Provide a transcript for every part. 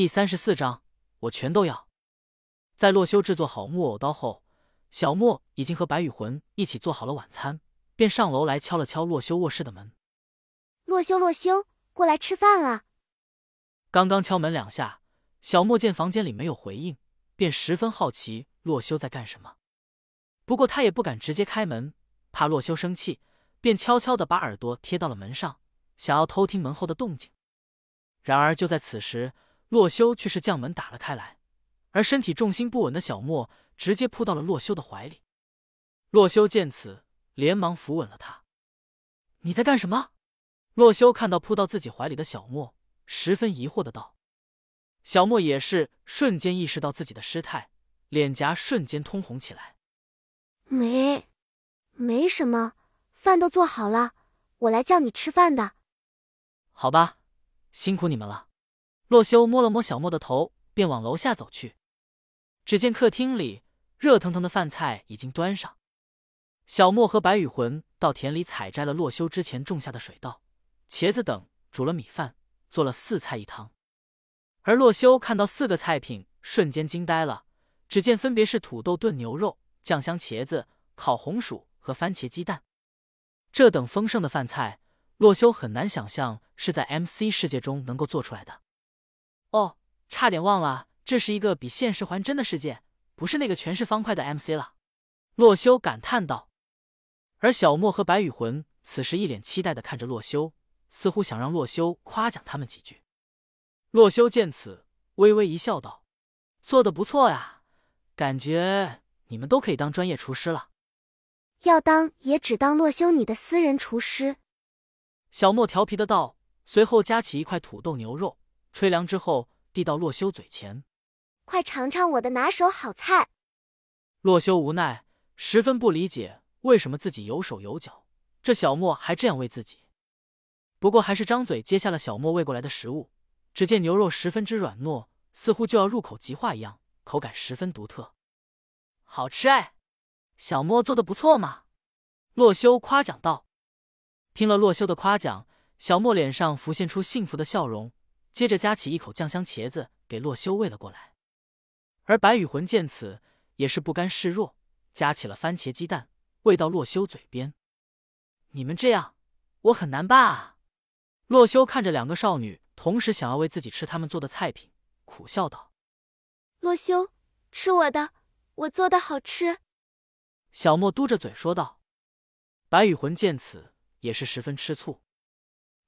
第三十四章，我全都要。在洛修制作好木偶刀后，小莫已经和白羽魂一起做好了晚餐，便上楼来敲了敲洛修卧室的门。洛修，洛修，过来吃饭了。刚刚敲门两下，小莫见房间里没有回应，便十分好奇洛修在干什么。不过他也不敢直接开门，怕洛修生气，便悄悄的把耳朵贴到了门上，想要偷听门后的动静。然而就在此时，洛修却是将门打了开来，而身体重心不稳的小莫直接扑到了洛修的怀里。洛修见此，连忙扶稳了他。你在干什么？洛修看到扑到自己怀里的小莫，十分疑惑的道。小莫也是瞬间意识到自己的失态，脸颊瞬间通红起来。没，没什么，饭都做好了，我来叫你吃饭的。好吧，辛苦你们了。洛修摸了摸小莫的头，便往楼下走去。只见客厅里热腾腾的饭菜已经端上。小莫和白羽魂到田里采摘了洛修之前种下的水稻、茄子等，煮了米饭，做了四菜一汤。而洛修看到四个菜品，瞬间惊呆了。只见分别是土豆炖牛肉、酱香茄子、烤红薯和番茄鸡蛋。这等丰盛的饭菜，洛修很难想象是在 MC 世界中能够做出来的。哦，差点忘了，这是一个比现实还真的世界，不是那个全是方块的 MC 了。洛修感叹道。而小莫和白羽魂此时一脸期待的看着洛修，似乎想让洛修夸奖他们几句。洛修见此，微微一笑，道：“做的不错呀，感觉你们都可以当专业厨师了。要当也只当洛修你的私人厨师。”小莫调皮的道，随后夹起一块土豆牛肉。吹凉之后，递到洛修嘴前，快尝尝我的拿手好菜。洛修无奈，十分不理解为什么自己有手有脚，这小莫还这样喂自己。不过还是张嘴接下了小莫喂过来的食物。只见牛肉十分之软糯，似乎就要入口即化一样，口感十分独特，好吃哎！小莫做的不错嘛。洛修夸奖道。听了洛修的夸奖，小莫脸上浮现出幸福的笑容。接着夹起一口酱香茄子给洛修喂了过来，而白羽魂见此也是不甘示弱，夹起了番茄鸡蛋喂到洛修嘴边。你们这样，我很难办啊！洛修看着两个少女同时想要喂自己吃他们做的菜品，苦笑道：“洛修，吃我的，我做的好吃。”小莫嘟着嘴说道。白羽魂见此也是十分吃醋：“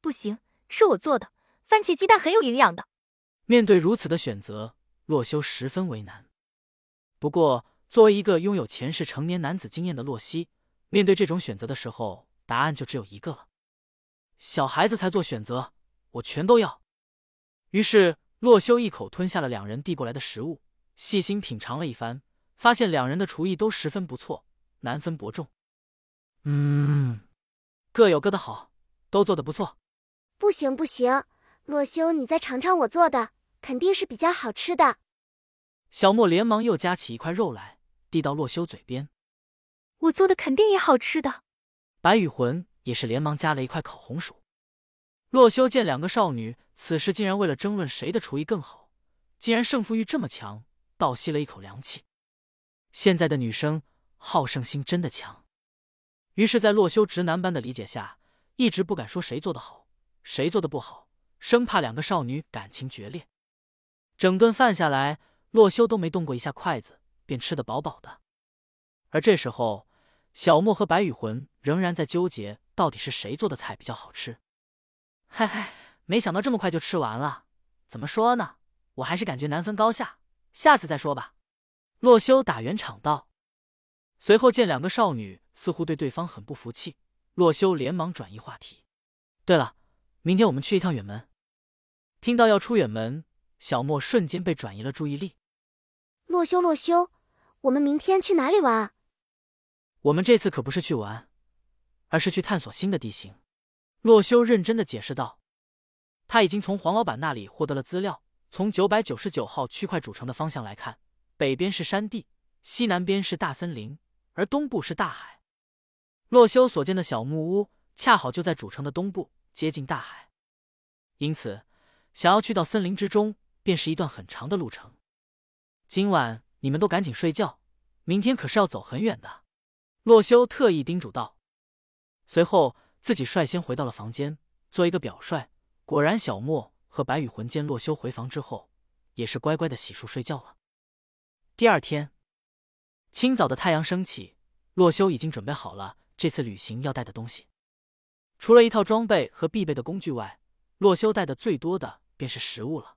不行，是我做的。”番茄鸡蛋很有营养的。面对如此的选择，洛修十分为难。不过，作为一个拥有前世成年男子经验的洛西，面对这种选择的时候，答案就只有一个了：小孩子才做选择，我全都要。于是，洛修一口吞下了两人递过来的食物，细心品尝了一番，发现两人的厨艺都十分不错，难分伯仲。嗯，各有各的好，都做的不错。不行，不行。洛修，你再尝尝我做的，肯定是比较好吃的。小莫连忙又夹起一块肉来，递到洛修嘴边。我做的肯定也好吃的。白羽魂也是连忙夹了一块烤红薯。洛修见两个少女此时竟然为了争论谁的厨艺更好，竟然胜负欲这么强，倒吸了一口凉气。现在的女生好胜心真的强。于是，在洛修直男般的理解下，一直不敢说谁做的好，谁做的不好。生怕两个少女感情决裂，整顿饭下来，洛修都没动过一下筷子，便吃得饱饱的。而这时候，小莫和白羽魂仍然在纠结，到底是谁做的菜比较好吃。嗨嗨，没想到这么快就吃完了。怎么说呢？我还是感觉难分高下，下次再说吧。洛修打圆场道。随后见两个少女似乎对对方很不服气，洛修连忙转移话题。对了，明天我们去一趟远门。听到要出远门，小莫瞬间被转移了注意力。洛修，洛修，我们明天去哪里玩啊？我们这次可不是去玩，而是去探索新的地形。洛修认真的解释道。他已经从黄老板那里获得了资料，从九百九十九号区块主城的方向来看，北边是山地，西南边是大森林，而东部是大海。洛修所见的小木屋恰好就在主城的东部，接近大海，因此。想要去到森林之中，便是一段很长的路程。今晚你们都赶紧睡觉，明天可是要走很远的。洛修特意叮嘱道。随后自己率先回到了房间，做一个表率。果然，小莫和白羽魂见洛修回房之后，也是乖乖的洗漱睡觉了。第二天清早的太阳升起，洛修已经准备好了这次旅行要带的东西。除了一套装备和必备的工具外，洛修带的最多的便是食物了。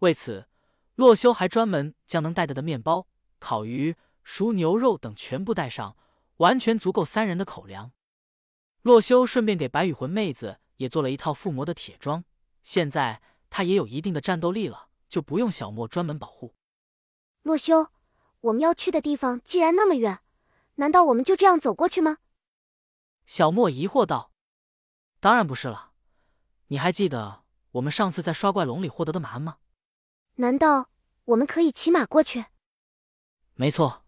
为此，洛修还专门将能带的的面包、烤鱼、熟牛肉等全部带上，完全足够三人的口粮。洛修顺便给白羽魂妹子也做了一套附魔的铁装，现在她也有一定的战斗力了，就不用小莫专门保护。洛修，我们要去的地方既然那么远，难道我们就这样走过去吗？小莫疑惑道：“当然不是了，你还记得我们上次在刷怪笼里获得的马鞍吗？”难道我们可以骑马过去？没错，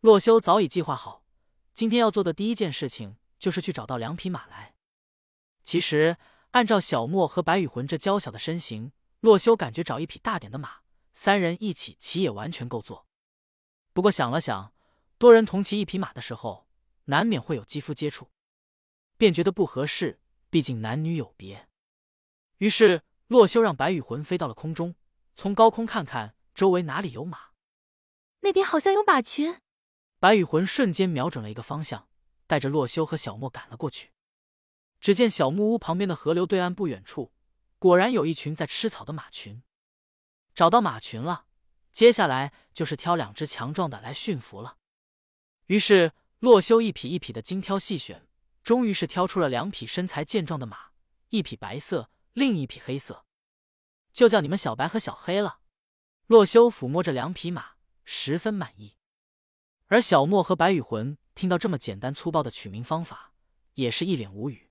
洛修早已计划好，今天要做的第一件事情就是去找到两匹马来。其实，按照小莫和白羽魂这娇小的身形，洛修感觉找一匹大点的马，三人一起骑也完全够坐。不过想了想，多人同骑一匹马的时候，难免会有肌肤接触，便觉得不合适，毕竟男女有别。于是，洛修让白羽魂飞到了空中。从高空看看周围哪里有马，那边好像有马群。白羽魂瞬间瞄准了一个方向，带着洛修和小莫赶了过去。只见小木屋旁边的河流对岸不远处，果然有一群在吃草的马群。找到马群了，接下来就是挑两只强壮的来驯服了。于是洛修一匹一匹的精挑细选，终于是挑出了两匹身材健壮的马，一匹白色，另一匹黑色。就叫你们小白和小黑了。洛修抚摸着两匹马，十分满意。而小莫和白羽魂听到这么简单粗暴的取名方法，也是一脸无语。